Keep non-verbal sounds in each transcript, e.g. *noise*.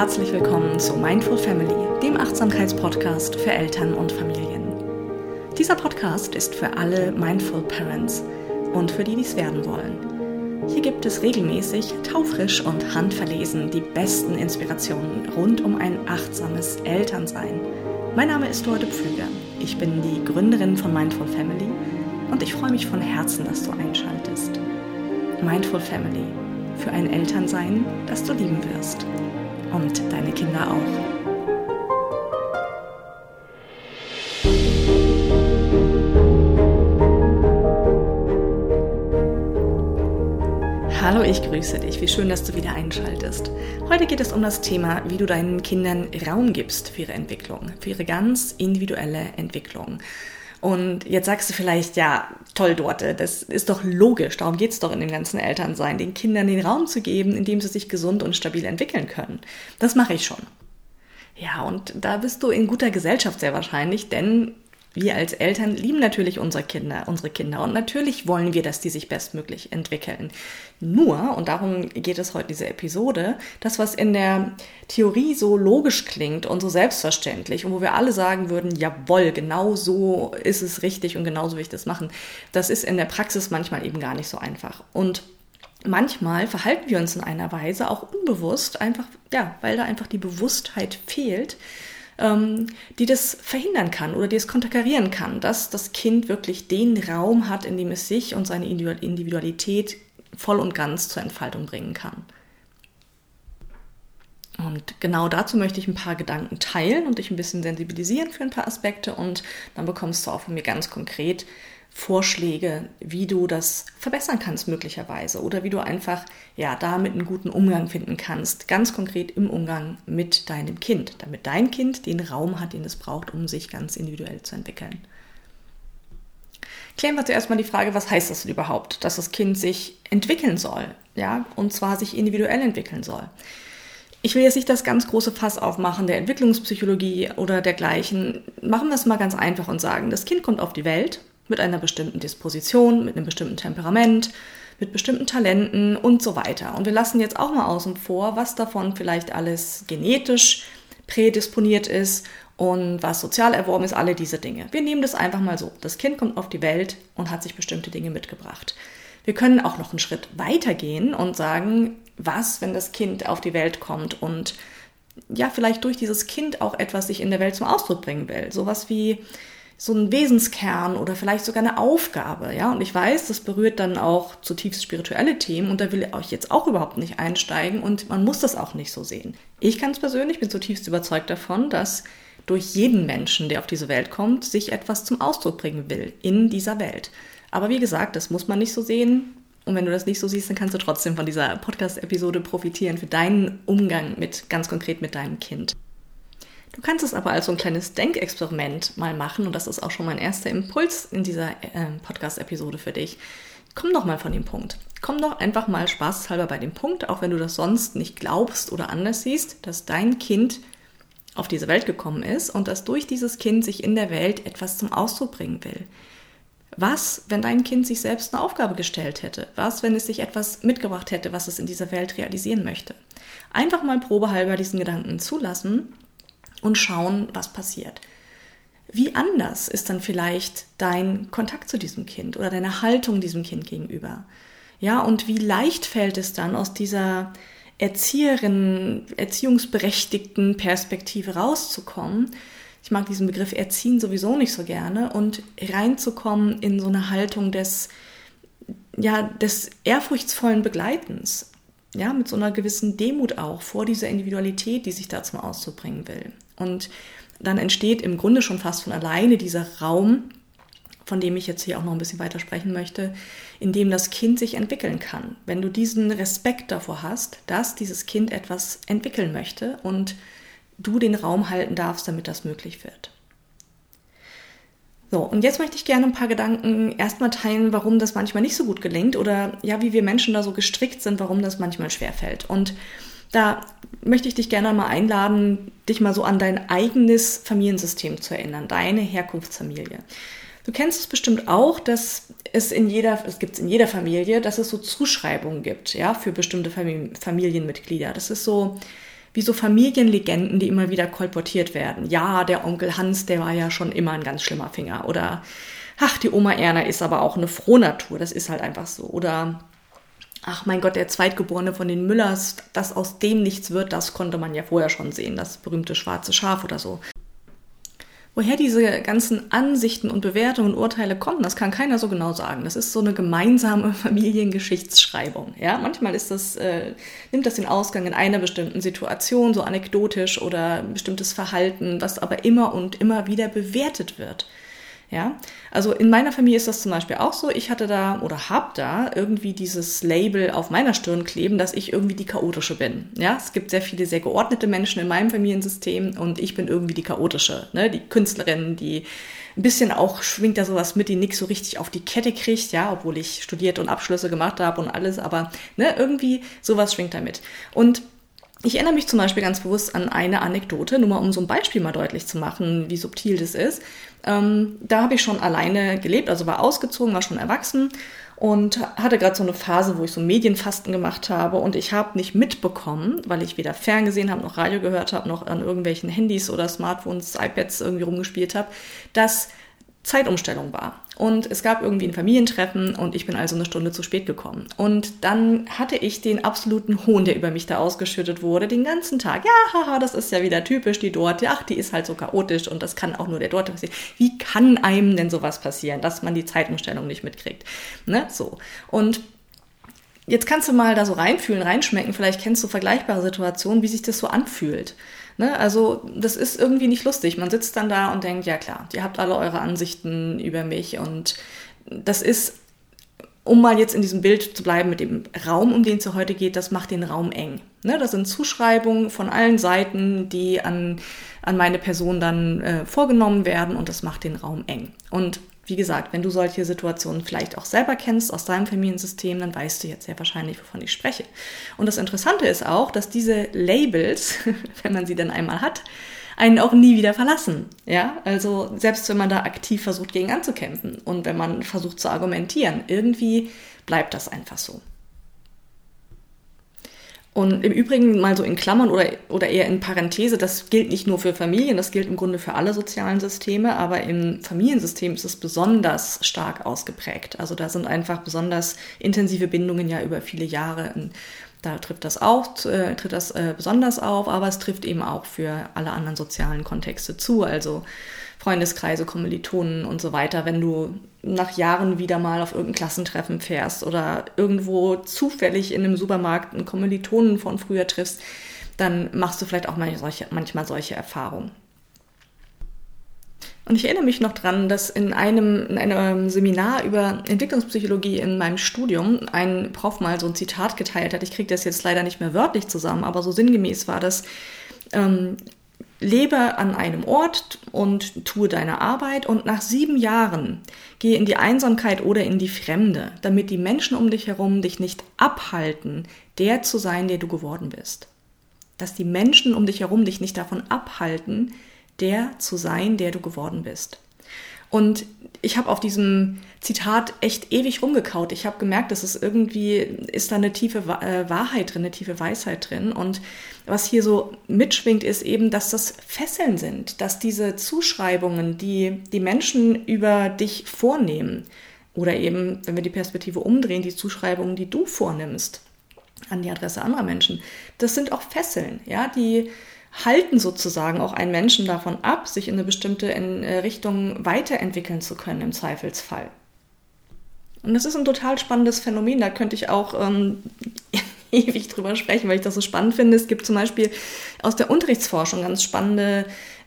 herzlich willkommen zu Mindful Family, dem Achtsamkeitspodcast für Eltern und Familien. Dieser Podcast ist für alle Mindful Parents und für die, die es werden wollen. Hier gibt es regelmäßig taufrisch und handverlesen die besten Inspirationen rund um ein achtsames Elternsein. Mein Name ist Dorte Pflüger. Ich bin die Gründerin von Mindful Family und ich freue mich von Herzen, dass du einschaltest. Mindful Family für ein Elternsein, das du lieben wirst und deine Kinder auch. Hallo, ich grüße dich. Wie schön, dass du wieder einschaltest. Heute geht es um das Thema, wie du deinen Kindern Raum gibst für ihre Entwicklung, für ihre ganz individuelle Entwicklung. Und jetzt sagst du vielleicht, ja, toll, Dorte, das ist doch logisch, darum geht's doch in dem ganzen Elternsein, den Kindern den Raum zu geben, in dem sie sich gesund und stabil entwickeln können. Das mache ich schon. Ja, und da bist du in guter Gesellschaft sehr wahrscheinlich, denn wir als Eltern lieben natürlich unsere Kinder, unsere Kinder und natürlich wollen wir, dass die sich bestmöglich entwickeln. Nur, und darum geht es heute diese Episode, das, was in der Theorie so logisch klingt und so selbstverständlich und wo wir alle sagen würden, jawohl, genau so ist es richtig und genauso will ich das machen, das ist in der Praxis manchmal eben gar nicht so einfach. Und manchmal verhalten wir uns in einer Weise auch unbewusst, einfach, ja, weil da einfach die Bewusstheit fehlt, ähm, die das verhindern kann oder die es konterkarieren kann, dass das Kind wirklich den Raum hat, in dem es sich und seine Individualität voll und ganz zur Entfaltung bringen kann. Und genau dazu möchte ich ein paar Gedanken teilen und dich ein bisschen sensibilisieren für ein paar Aspekte und dann bekommst du auch von mir ganz konkret Vorschläge, wie du das verbessern kannst möglicherweise oder wie du einfach ja damit einen guten Umgang finden kannst, ganz konkret im Umgang mit deinem Kind, damit dein Kind den Raum hat, den es braucht, um sich ganz individuell zu entwickeln. Klären wir zuerst mal die Frage, was heißt das überhaupt, dass das Kind sich entwickeln soll, ja, und zwar sich individuell entwickeln soll. Ich will jetzt nicht das ganz große Fass aufmachen der Entwicklungspsychologie oder dergleichen. Machen wir es mal ganz einfach und sagen, das Kind kommt auf die Welt mit einer bestimmten Disposition, mit einem bestimmten Temperament, mit bestimmten Talenten und so weiter. Und wir lassen jetzt auch mal außen vor, was davon vielleicht alles genetisch prädisponiert ist und was sozial erworben ist, alle diese Dinge. Wir nehmen das einfach mal so. Das Kind kommt auf die Welt und hat sich bestimmte Dinge mitgebracht. Wir können auch noch einen Schritt weiter gehen und sagen, was, wenn das Kind auf die Welt kommt und ja, vielleicht durch dieses Kind auch etwas sich in der Welt zum Ausdruck bringen will. Sowas wie so ein Wesenskern oder vielleicht sogar eine Aufgabe, ja. Und ich weiß, das berührt dann auch zutiefst spirituelle Themen und da will ich jetzt auch überhaupt nicht einsteigen und man muss das auch nicht so sehen. Ich es persönlich, bin zutiefst überzeugt davon, dass durch jeden Menschen, der auf diese Welt kommt, sich etwas zum Ausdruck bringen will in dieser Welt. Aber wie gesagt, das muss man nicht so sehen. Und wenn du das nicht so siehst, dann kannst du trotzdem von dieser Podcast-Episode profitieren für deinen Umgang mit, ganz konkret mit deinem Kind. Du kannst es aber als so ein kleines Denkexperiment mal machen und das ist auch schon mein erster Impuls in dieser äh, Podcast-Episode für dich. Komm doch mal von dem Punkt. Komm doch einfach mal spaßhalber bei dem Punkt, auch wenn du das sonst nicht glaubst oder anders siehst, dass dein Kind auf diese Welt gekommen ist und dass durch dieses Kind sich in der Welt etwas zum Ausdruck bringen will. Was, wenn dein Kind sich selbst eine Aufgabe gestellt hätte? Was, wenn es sich etwas mitgebracht hätte, was es in dieser Welt realisieren möchte? Einfach mal probehalber diesen Gedanken zulassen und schauen, was passiert. Wie anders ist dann vielleicht dein Kontakt zu diesem Kind oder deine Haltung diesem Kind gegenüber? Ja, und wie leicht fällt es dann aus dieser Erzieherin, erziehungsberechtigten Perspektive rauszukommen? Ich mag diesen Begriff Erziehen sowieso nicht so gerne und reinzukommen in so eine Haltung des, ja, des ehrfurchtsvollen Begleitens. Ja, mit so einer gewissen Demut auch vor dieser Individualität, die sich da zum Ausdruck bringen will. Und dann entsteht im Grunde schon fast von alleine dieser Raum, von dem ich jetzt hier auch noch ein bisschen weiter sprechen möchte, in dem das Kind sich entwickeln kann. Wenn du diesen Respekt davor hast, dass dieses Kind etwas entwickeln möchte und du den Raum halten darfst, damit das möglich wird. So, und jetzt möchte ich gerne ein paar Gedanken erstmal teilen, warum das manchmal nicht so gut gelingt oder ja, wie wir Menschen da so gestrickt sind, warum das manchmal schwerfällt. Und da möchte ich dich gerne mal einladen, dich mal so an dein eigenes Familiensystem zu erinnern, deine Herkunftsfamilie. Du kennst es bestimmt auch, dass es in jeder, es gibt in jeder Familie, dass es so Zuschreibungen gibt, ja, für bestimmte Familienmitglieder. Das ist so, wie so Familienlegenden, die immer wieder kolportiert werden. Ja, der Onkel Hans, der war ja schon immer ein ganz schlimmer Finger. Oder, ach, die Oma Erna ist aber auch eine Frohnatur. Das ist halt einfach so. Oder, ach mein Gott, der Zweitgeborene von den Müllers, dass aus dem nichts wird, das konnte man ja vorher schon sehen. Das berühmte schwarze Schaf oder so. Woher diese ganzen Ansichten und Bewertungen und Urteile kommen, das kann keiner so genau sagen. Das ist so eine gemeinsame *laughs* Familiengeschichtsschreibung. Ja, manchmal ist das, äh, nimmt das den Ausgang in einer bestimmten Situation, so anekdotisch oder ein bestimmtes Verhalten, was aber immer und immer wieder bewertet wird. Ja, also in meiner Familie ist das zum Beispiel auch so. Ich hatte da oder hab da irgendwie dieses Label auf meiner Stirn kleben, dass ich irgendwie die chaotische bin. Ja, es gibt sehr viele sehr geordnete Menschen in meinem Familiensystem und ich bin irgendwie die chaotische, ne? die Künstlerin, die ein bisschen auch schwingt da sowas mit, die nichts so richtig auf die Kette kriegt, ja, obwohl ich studiert und Abschlüsse gemacht habe und alles, aber ne, irgendwie sowas schwingt da mit. Und ich erinnere mich zum Beispiel ganz bewusst an eine Anekdote, nur mal um so ein Beispiel mal deutlich zu machen, wie subtil das ist. Ähm, da habe ich schon alleine gelebt, also war ausgezogen, war schon erwachsen und hatte gerade so eine Phase, wo ich so Medienfasten gemacht habe und ich habe nicht mitbekommen, weil ich weder Ferngesehen habe, noch Radio gehört habe, noch an irgendwelchen Handys oder Smartphones, iPads irgendwie rumgespielt habe, dass Zeitumstellung war. Und es gab irgendwie ein Familientreffen und ich bin also eine Stunde zu spät gekommen. Und dann hatte ich den absoluten Hohn, der über mich da ausgeschüttet wurde, den ganzen Tag. Ja, haha, das ist ja wieder typisch, die dort. Ach, die ist halt so chaotisch und das kann auch nur der dort passieren. Wie kann einem denn sowas passieren, dass man die Zeitumstellung nicht mitkriegt? Ne, so. Und Jetzt kannst du mal da so reinfühlen, reinschmecken. Vielleicht kennst du vergleichbare Situationen, wie sich das so anfühlt. Ne? Also das ist irgendwie nicht lustig. Man sitzt dann da und denkt, ja klar, ihr habt alle eure Ansichten über mich und das ist, um mal jetzt in diesem Bild zu bleiben mit dem Raum, um den es heute geht, das macht den Raum eng. Ne? Das sind Zuschreibungen von allen Seiten, die an, an meine Person dann äh, vorgenommen werden und das macht den Raum eng. Und wie gesagt, wenn du solche Situationen vielleicht auch selber kennst aus deinem Familiensystem, dann weißt du jetzt sehr wahrscheinlich, wovon ich spreche. Und das Interessante ist auch, dass diese Labels, *laughs* wenn man sie dann einmal hat, einen auch nie wieder verlassen. Ja, also selbst wenn man da aktiv versucht, gegen anzukämpfen und wenn man versucht zu argumentieren, irgendwie bleibt das einfach so. Und im Übrigen mal so in Klammern oder, oder eher in Parenthese, das gilt nicht nur für Familien, das gilt im Grunde für alle sozialen Systeme, aber im Familiensystem ist es besonders stark ausgeprägt. Also da sind einfach besonders intensive Bindungen ja über viele Jahre. Da trifft das auch, äh, tritt das äh, besonders auf, aber es trifft eben auch für alle anderen sozialen Kontexte zu. Also Freundeskreise, Kommilitonen und so weiter, wenn du nach Jahren wieder mal auf irgendein Klassentreffen fährst oder irgendwo zufällig in einem Supermarkt einen Kommilitonen von früher triffst, dann machst du vielleicht auch mal solche, manchmal solche Erfahrungen. Und ich erinnere mich noch dran, dass in einem, in einem Seminar über Entwicklungspsychologie in meinem Studium ein Prof mal so ein Zitat geteilt hat. Ich kriege das jetzt leider nicht mehr wörtlich zusammen, aber so sinngemäß war das, ähm, lebe an einem Ort und tue deine Arbeit und nach sieben Jahren gehe in die Einsamkeit oder in die Fremde, damit die Menschen um dich herum dich nicht abhalten, der zu sein, der du geworden bist. Dass die Menschen um dich herum dich nicht davon abhalten, der zu sein, der du geworden bist. Und ich habe auf diesem Zitat echt ewig rumgekaut. Ich habe gemerkt, dass es irgendwie ist da eine tiefe äh, Wahrheit drin, eine tiefe Weisheit drin. Und was hier so mitschwingt, ist eben, dass das Fesseln sind, dass diese Zuschreibungen, die die Menschen über dich vornehmen, oder eben, wenn wir die Perspektive umdrehen, die Zuschreibungen, die du vornimmst an die Adresse anderer Menschen, das sind auch Fesseln, ja, die halten sozusagen auch einen Menschen davon ab, sich in eine bestimmte äh, Richtung weiterentwickeln zu können im Zweifelsfall. Und das ist ein total spannendes Phänomen. Da könnte ich auch ähm, *laughs* ewig drüber sprechen, weil ich das so spannend finde. Es gibt zum Beispiel aus der Unterrichtsforschung ganz spannende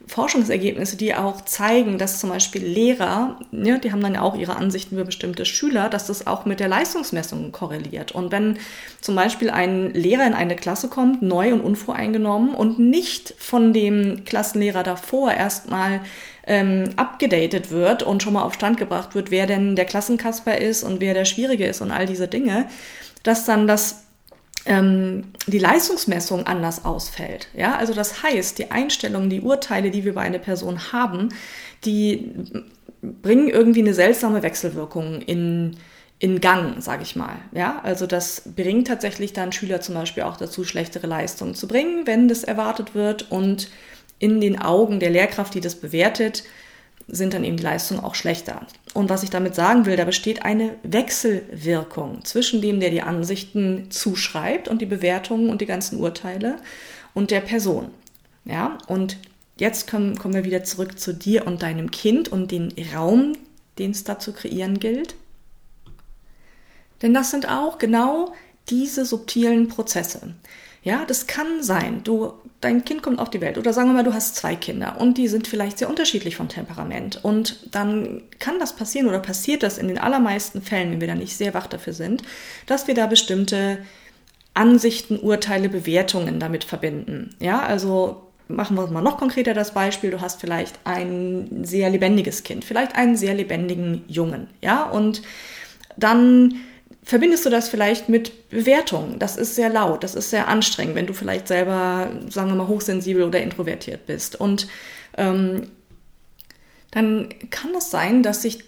Forschungsergebnisse, die auch zeigen, dass zum Beispiel Lehrer, ja, die haben dann ja auch ihre Ansichten über bestimmte Schüler, dass das auch mit der Leistungsmessung korreliert. Und wenn zum Beispiel ein Lehrer in eine Klasse kommt, neu und unvoreingenommen und nicht von dem Klassenlehrer davor erstmal ähm, abgedatet wird und schon mal auf Stand gebracht wird, wer denn der Klassenkasper ist und wer der Schwierige ist und all diese Dinge, dass dann das die Leistungsmessung anders ausfällt. Ja, also das heißt, die Einstellungen, die Urteile, die wir bei einer Person haben, die bringen irgendwie eine seltsame Wechselwirkung in, in Gang, sage ich mal. Ja, also das bringt tatsächlich dann Schüler zum Beispiel auch dazu, schlechtere Leistungen zu bringen, wenn das erwartet wird. Und in den Augen der Lehrkraft, die das bewertet, sind dann eben die Leistungen auch schlechter. Und was ich damit sagen will, da besteht eine Wechselwirkung zwischen dem, der die Ansichten zuschreibt und die Bewertungen und die ganzen Urteile und der Person. Ja, und jetzt kommen, kommen wir wieder zurück zu dir und deinem Kind und den Raum, den es da zu kreieren gilt. Denn das sind auch genau diese subtilen Prozesse. Ja, das kann sein. Du, dein Kind kommt auf die Welt oder sagen wir mal, du hast zwei Kinder und die sind vielleicht sehr unterschiedlich vom Temperament. Und dann kann das passieren oder passiert das in den allermeisten Fällen, wenn wir da nicht sehr wach dafür sind, dass wir da bestimmte Ansichten, Urteile, Bewertungen damit verbinden. Ja, also machen wir mal noch konkreter das Beispiel. Du hast vielleicht ein sehr lebendiges Kind, vielleicht einen sehr lebendigen Jungen. Ja, und dann verbindest du das vielleicht mit Bewertungen. Das ist sehr laut, das ist sehr anstrengend, wenn du vielleicht selber, sagen wir mal, hochsensibel oder introvertiert bist. Und ähm, dann kann es sein, dass sich,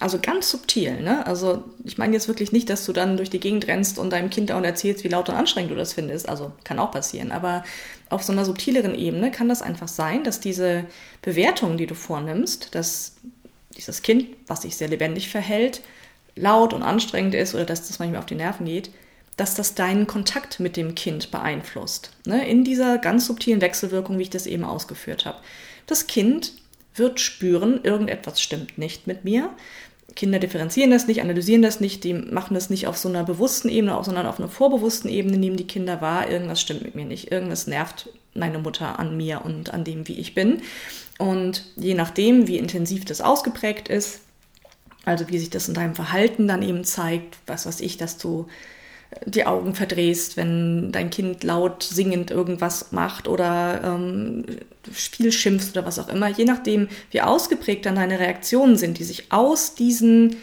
also ganz subtil, ne? Also ich meine jetzt wirklich nicht, dass du dann durch die Gegend rennst und deinem Kind auch erzählst, wie laut und anstrengend du das findest. Also kann auch passieren. Aber auf so einer subtileren Ebene kann das einfach sein, dass diese Bewertungen, die du vornimmst, dass dieses Kind, was sich sehr lebendig verhält, laut und anstrengend ist oder dass das manchmal auf die Nerven geht, dass das deinen Kontakt mit dem Kind beeinflusst. Ne? In dieser ganz subtilen Wechselwirkung, wie ich das eben ausgeführt habe. Das Kind wird spüren, irgendetwas stimmt nicht mit mir. Kinder differenzieren das nicht, analysieren das nicht, die machen das nicht auf so einer bewussten Ebene, sondern auf einer vorbewussten Ebene nehmen die Kinder wahr, irgendwas stimmt mit mir nicht, irgendwas nervt meine Mutter an mir und an dem, wie ich bin. Und je nachdem, wie intensiv das ausgeprägt ist, also wie sich das in deinem Verhalten dann eben zeigt, was weiß ich, dass du äh, die Augen verdrehst, wenn dein Kind laut singend irgendwas macht oder ähm, viel schimpft oder was auch immer. Je nachdem, wie ausgeprägt dann deine Reaktionen sind, die sich aus diesen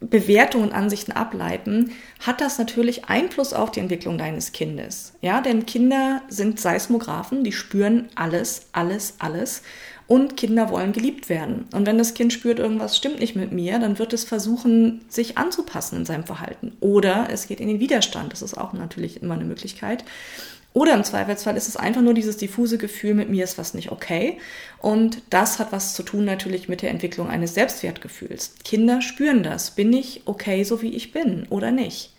Bewertungen und Ansichten ableiten, hat das natürlich Einfluss auf die Entwicklung deines Kindes. Ja, denn Kinder sind Seismographen, die spüren alles, alles, alles. Und Kinder wollen geliebt werden. Und wenn das Kind spürt, irgendwas stimmt nicht mit mir, dann wird es versuchen, sich anzupassen in seinem Verhalten. Oder es geht in den Widerstand. Das ist auch natürlich immer eine Möglichkeit. Oder im Zweifelsfall ist es einfach nur dieses diffuse Gefühl, mit mir ist was nicht okay. Und das hat was zu tun natürlich mit der Entwicklung eines Selbstwertgefühls. Kinder spüren das. Bin ich okay, so wie ich bin oder nicht?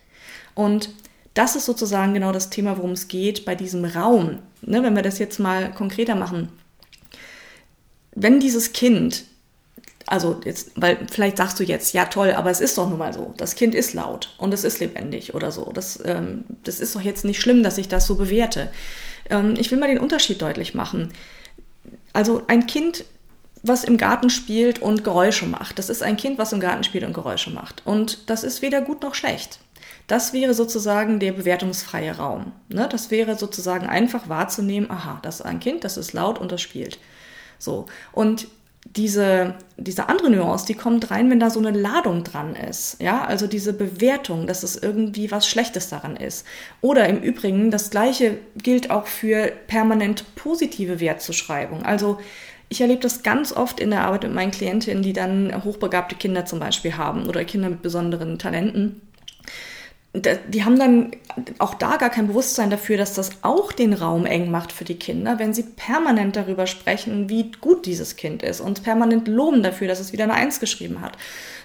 Und das ist sozusagen genau das Thema, worum es geht bei diesem Raum. Ne, wenn wir das jetzt mal konkreter machen wenn dieses Kind, also jetzt, weil vielleicht sagst du jetzt, ja toll, aber es ist doch nun mal so, das Kind ist laut und es ist lebendig oder so. Das, ähm, das ist doch jetzt nicht schlimm, dass ich das so bewerte. Ähm, ich will mal den Unterschied deutlich machen. Also ein Kind, was im Garten spielt und Geräusche macht, das ist ein Kind, was im Garten spielt und Geräusche macht. Und das ist weder gut noch schlecht. Das wäre sozusagen der bewertungsfreie Raum. Ne? Das wäre sozusagen einfach wahrzunehmen, aha, das ist ein Kind, das ist laut und das spielt. So. Und diese, diese andere Nuance, die kommt rein, wenn da so eine Ladung dran ist. Ja, also diese Bewertung, dass es irgendwie was Schlechtes daran ist. Oder im Übrigen, das Gleiche gilt auch für permanent positive Wertzuschreibung. Also, ich erlebe das ganz oft in der Arbeit mit meinen Klientinnen, die dann hochbegabte Kinder zum Beispiel haben oder Kinder mit besonderen Talenten die haben dann auch da gar kein Bewusstsein dafür, dass das auch den Raum eng macht für die Kinder, wenn sie permanent darüber sprechen, wie gut dieses Kind ist und permanent loben dafür, dass es wieder eine Eins geschrieben hat.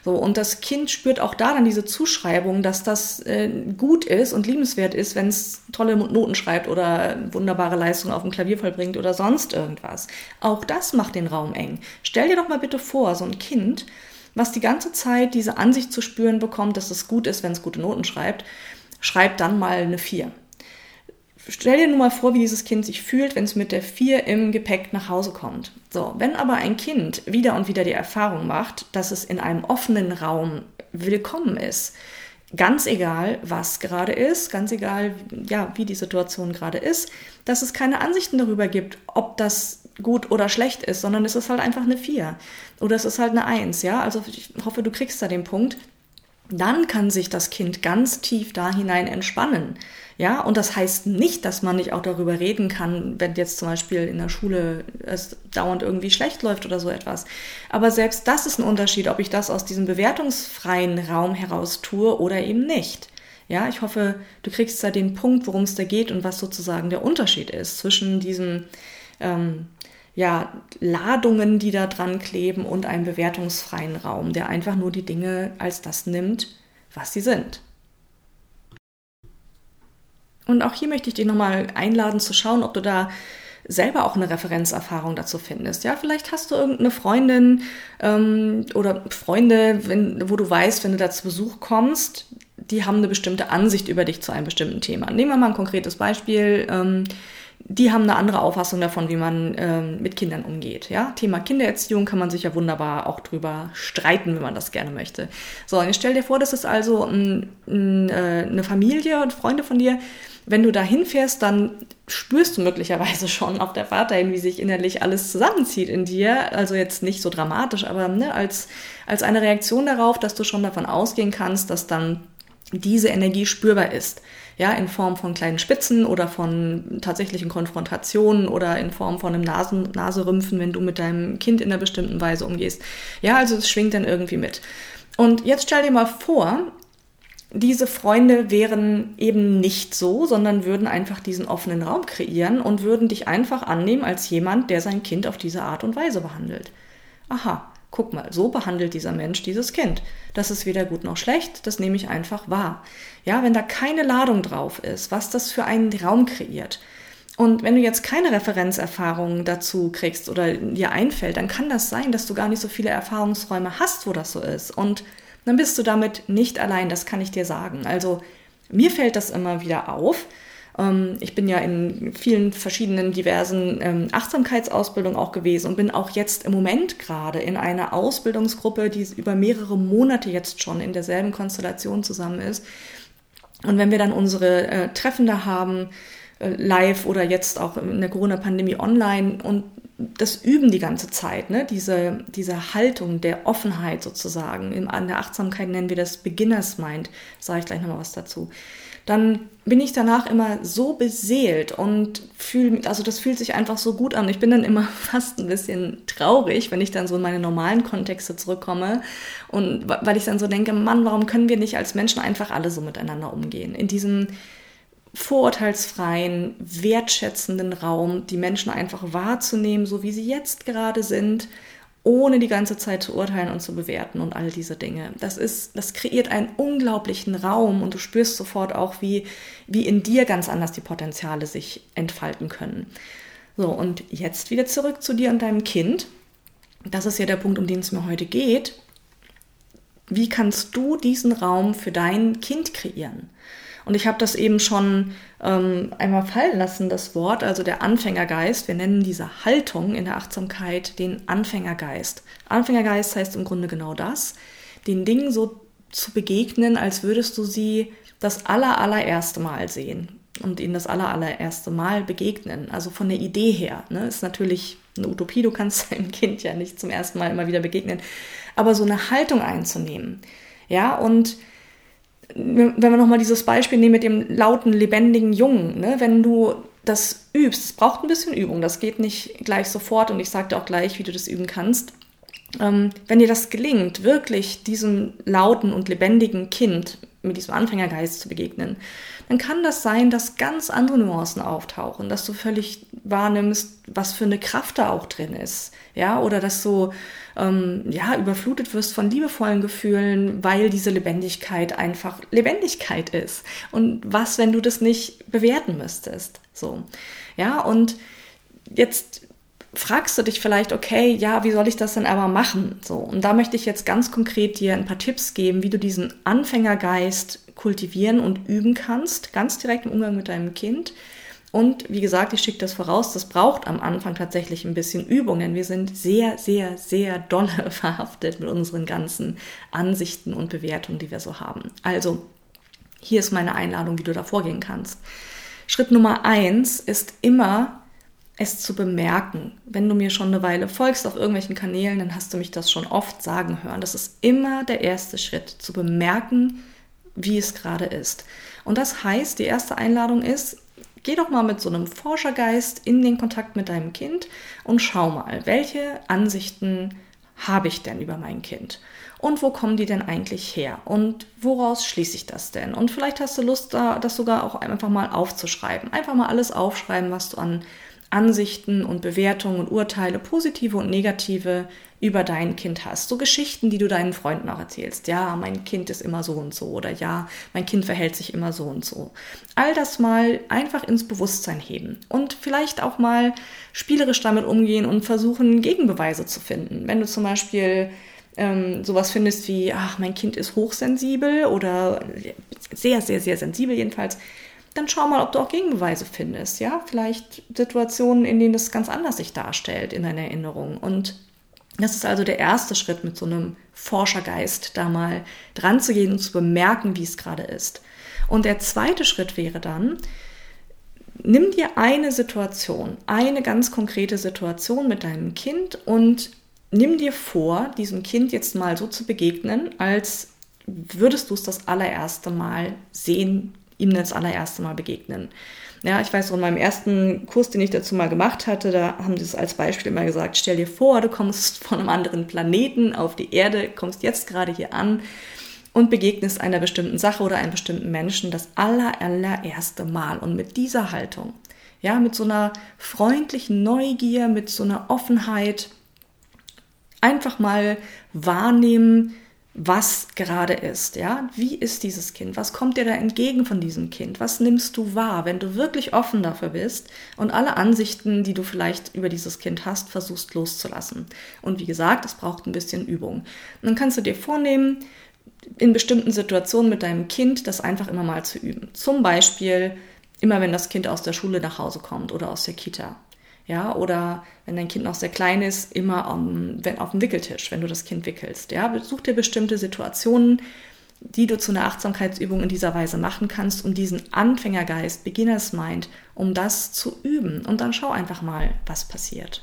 So, und das Kind spürt auch da dann diese Zuschreibung, dass das äh, gut ist und liebenswert ist, wenn es tolle Noten schreibt oder wunderbare Leistungen auf dem Klavier vollbringt oder sonst irgendwas. Auch das macht den Raum eng. Stell dir doch mal bitte vor, so ein Kind, was die ganze Zeit diese Ansicht zu spüren bekommt, dass es gut ist, wenn es gute Noten schreibt, schreibt dann mal eine 4. Stell dir nur mal vor, wie dieses Kind sich fühlt, wenn es mit der 4 im Gepäck nach Hause kommt. So, wenn aber ein Kind wieder und wieder die Erfahrung macht, dass es in einem offenen Raum willkommen ist, ganz egal, was gerade ist, ganz egal, ja, wie die Situation gerade ist, dass es keine Ansichten darüber gibt, ob das gut oder schlecht ist, sondern es ist halt einfach eine 4 oder es ist halt eine 1, ja? Also ich hoffe, du kriegst da den Punkt. dann kann sich das Kind ganz tief da hinein entspannen. Ja, und das heißt nicht, dass man nicht auch darüber reden kann, wenn jetzt zum Beispiel in der Schule es dauernd irgendwie schlecht läuft oder so etwas. Aber selbst das ist ein Unterschied, ob ich das aus diesem bewertungsfreien Raum heraus tue oder eben nicht. Ja, ich hoffe, du kriegst da den Punkt, worum es da geht und was sozusagen der Unterschied ist zwischen diesen ähm, ja, Ladungen, die da dran kleben und einem bewertungsfreien Raum, der einfach nur die Dinge als das nimmt, was sie sind. Und auch hier möchte ich dich nochmal einladen zu schauen, ob du da selber auch eine Referenzerfahrung dazu findest. Ja, vielleicht hast du irgendeine Freundin ähm, oder Freunde, wenn, wo du weißt, wenn du da zu Besuch kommst, die haben eine bestimmte Ansicht über dich zu einem bestimmten Thema. Nehmen wir mal ein konkretes Beispiel. Ähm, die haben eine andere Auffassung davon, wie man ähm, mit Kindern umgeht. Ja? Thema Kindererziehung kann man sich ja wunderbar auch drüber streiten, wenn man das gerne möchte. So, und jetzt stell dir vor, das ist also ein, ein, äh, eine Familie und Freunde von dir. Wenn du da hinfährst, dann spürst du möglicherweise schon auf der Fahrt dahin, wie sich innerlich alles zusammenzieht in dir. Also jetzt nicht so dramatisch, aber ne, als, als eine Reaktion darauf, dass du schon davon ausgehen kannst, dass dann diese Energie spürbar ist ja, in Form von kleinen Spitzen oder von tatsächlichen Konfrontationen oder in Form von einem Nasen, Naserümpfen, wenn du mit deinem Kind in einer bestimmten Weise umgehst. Ja, also es schwingt dann irgendwie mit. Und jetzt stell dir mal vor, diese Freunde wären eben nicht so, sondern würden einfach diesen offenen Raum kreieren und würden dich einfach annehmen als jemand, der sein Kind auf diese Art und Weise behandelt. Aha, guck mal, so behandelt dieser Mensch dieses Kind. Das ist weder gut noch schlecht, das nehme ich einfach wahr. Ja, wenn da keine Ladung drauf ist, was das für einen Raum kreiert. Und wenn du jetzt keine Referenzerfahrungen dazu kriegst oder dir einfällt, dann kann das sein, dass du gar nicht so viele Erfahrungsräume hast, wo das so ist. Und dann bist du damit nicht allein, das kann ich dir sagen. Also mir fällt das immer wieder auf, ich bin ja in vielen verschiedenen diversen ähm, Achtsamkeitsausbildungen auch gewesen und bin auch jetzt im Moment gerade in einer Ausbildungsgruppe, die über mehrere Monate jetzt schon in derselben Konstellation zusammen ist. Und wenn wir dann unsere äh, Treffen da haben, äh, live oder jetzt auch in der Corona-Pandemie online und das üben die ganze Zeit, ne? diese, diese Haltung der Offenheit sozusagen. In, an der Achtsamkeit nennen wir das Beginners Mind, sage ich gleich nochmal was dazu dann bin ich danach immer so beseelt und fühle, also das fühlt sich einfach so gut an. Ich bin dann immer *laughs* fast ein bisschen traurig, wenn ich dann so in meine normalen Kontexte zurückkomme und weil ich dann so denke, Mann, warum können wir nicht als Menschen einfach alle so miteinander umgehen? In diesem vorurteilsfreien, wertschätzenden Raum, die Menschen einfach wahrzunehmen, so wie sie jetzt gerade sind ohne die ganze Zeit zu urteilen und zu bewerten und all diese Dinge. Das ist, das kreiert einen unglaublichen Raum und du spürst sofort auch, wie, wie in dir ganz anders die Potenziale sich entfalten können. So, und jetzt wieder zurück zu dir und deinem Kind. Das ist ja der Punkt, um den es mir heute geht. Wie kannst du diesen Raum für dein Kind kreieren? Und ich habe das eben schon ähm, einmal fallen lassen, das Wort, also der Anfängergeist. Wir nennen diese Haltung in der Achtsamkeit den Anfängergeist. Anfängergeist heißt im Grunde genau das, den Dingen so zu begegnen, als würdest du sie das aller, allererste Mal sehen und ihnen das aller, allererste Mal begegnen. Also von der Idee her. Ne, ist natürlich eine Utopie, du kannst *laughs* deinem Kind ja nicht zum ersten Mal immer wieder begegnen. Aber so eine Haltung einzunehmen. Ja, und wenn wir nochmal dieses Beispiel nehmen mit dem lauten, lebendigen Jungen, ne? wenn du das übst, es braucht ein bisschen Übung, das geht nicht gleich sofort und ich sage dir auch gleich, wie du das üben kannst. Ähm, wenn dir das gelingt, wirklich diesem lauten und lebendigen Kind mit diesem Anfängergeist zu begegnen, dann kann das sein, dass ganz andere Nuancen auftauchen, dass du völlig wahrnimmst, was für eine Kraft da auch drin ist, ja, oder dass du ähm, ja überflutet wirst von liebevollen Gefühlen, weil diese Lebendigkeit einfach Lebendigkeit ist. Und was, wenn du das nicht bewerten müsstest, so, ja, und jetzt fragst du dich vielleicht, okay, ja, wie soll ich das denn aber machen? So, und da möchte ich jetzt ganz konkret dir ein paar Tipps geben, wie du diesen Anfängergeist kultivieren und üben kannst, ganz direkt im Umgang mit deinem Kind. Und wie gesagt, ich schicke das voraus, das braucht am Anfang tatsächlich ein bisschen Übung, denn wir sind sehr, sehr, sehr dolle *laughs* verhaftet mit unseren ganzen Ansichten und Bewertungen, die wir so haben. Also, hier ist meine Einladung, wie du da vorgehen kannst. Schritt Nummer eins ist immer es zu bemerken. Wenn du mir schon eine Weile folgst auf irgendwelchen Kanälen, dann hast du mich das schon oft sagen hören. Das ist immer der erste Schritt, zu bemerken, wie es gerade ist. Und das heißt, die erste Einladung ist, geh doch mal mit so einem Forschergeist in den Kontakt mit deinem Kind und schau mal, welche Ansichten habe ich denn über mein Kind? Und wo kommen die denn eigentlich her? Und woraus schließe ich das denn? Und vielleicht hast du Lust, das sogar auch einfach mal aufzuschreiben. Einfach mal alles aufschreiben, was du an Ansichten und Bewertungen und Urteile, positive und negative, über dein Kind hast. So Geschichten, die du deinen Freunden auch erzählst. Ja, mein Kind ist immer so und so oder ja, mein Kind verhält sich immer so und so. All das mal einfach ins Bewusstsein heben und vielleicht auch mal spielerisch damit umgehen und versuchen, Gegenbeweise zu finden. Wenn du zum Beispiel ähm, sowas findest wie, ach, mein Kind ist hochsensibel oder sehr, sehr, sehr sensibel jedenfalls, dann schau mal, ob du auch Gegenbeweise findest. Ja, vielleicht Situationen, in denen das ganz anders sich darstellt in deiner Erinnerung. Und das ist also der erste Schritt mit so einem Forschergeist, da mal dran zu gehen und zu bemerken, wie es gerade ist. Und der zweite Schritt wäre dann, nimm dir eine Situation, eine ganz konkrete Situation mit deinem Kind und nimm dir vor, diesem Kind jetzt mal so zu begegnen, als würdest du es das allererste Mal sehen ihm das allererste Mal begegnen. Ja, ich weiß noch, in meinem ersten Kurs, den ich dazu mal gemacht hatte, da haben sie es als Beispiel immer gesagt, stell dir vor, du kommst *laughs* von einem anderen Planeten auf die Erde, kommst jetzt gerade hier an und begegnest einer bestimmten Sache oder einem bestimmten Menschen das aller, allererste Mal. Und mit dieser Haltung, ja, mit so einer freundlichen Neugier, mit so einer Offenheit, einfach mal wahrnehmen, was gerade ist, ja? Wie ist dieses Kind? Was kommt dir da entgegen von diesem Kind? Was nimmst du wahr, wenn du wirklich offen dafür bist und alle Ansichten, die du vielleicht über dieses Kind hast, versuchst loszulassen? Und wie gesagt, es braucht ein bisschen Übung. Und dann kannst du dir vornehmen, in bestimmten Situationen mit deinem Kind das einfach immer mal zu üben. Zum Beispiel immer, wenn das Kind aus der Schule nach Hause kommt oder aus der Kita. Ja, oder wenn dein Kind noch sehr klein ist, immer um, wenn, auf dem Wickeltisch, wenn du das Kind wickelst. Ja, such dir bestimmte Situationen, die du zu einer Achtsamkeitsübung in dieser Weise machen kannst, um diesen Anfängergeist, Beginners Mind, um das zu üben. Und dann schau einfach mal, was passiert.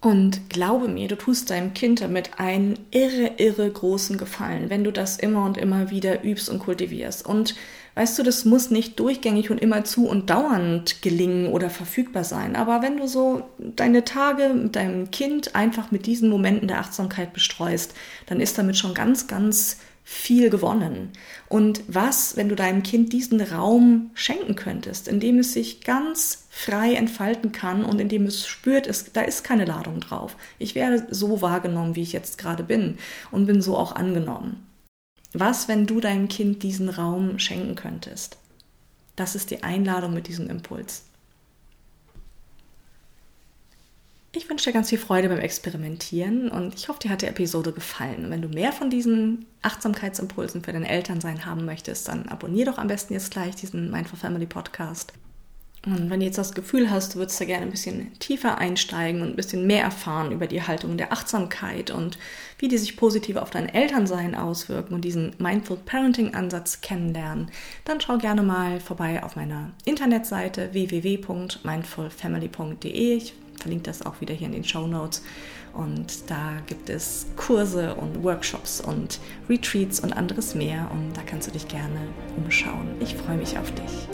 Und glaube mir, du tust deinem Kind damit einen irre, irre großen Gefallen, wenn du das immer und immer wieder übst und kultivierst. Und weißt du, das muss nicht durchgängig und immer zu und dauernd gelingen oder verfügbar sein. Aber wenn du so deine Tage mit deinem Kind einfach mit diesen Momenten der Achtsamkeit bestreust, dann ist damit schon ganz, ganz viel gewonnen. Und was, wenn du deinem Kind diesen Raum schenken könntest, in dem es sich ganz frei entfalten kann und in dem es spürt, es, da ist keine Ladung drauf. Ich werde so wahrgenommen, wie ich jetzt gerade bin und bin so auch angenommen. Was, wenn du deinem Kind diesen Raum schenken könntest? Das ist die Einladung mit diesem Impuls. Ich wünsche dir ganz viel Freude beim Experimentieren und ich hoffe, dir hat die Episode gefallen. Und wenn du mehr von diesen Achtsamkeitsimpulsen für dein Elternsein haben möchtest, dann abonniere doch am besten jetzt gleich diesen Mindful Family Podcast. Und wenn du jetzt das Gefühl hast, du würdest da gerne ein bisschen tiefer einsteigen und ein bisschen mehr erfahren über die Haltung der Achtsamkeit und wie die sich positiv auf dein Elternsein auswirken und diesen Mindful Parenting Ansatz kennenlernen, dann schau gerne mal vorbei auf meiner Internetseite www.mindfulfamily.de. Ich verlinke das auch wieder hier in den Show Notes. Und da gibt es Kurse und Workshops und Retreats und anderes mehr. Und da kannst du dich gerne umschauen. Ich freue mich auf dich.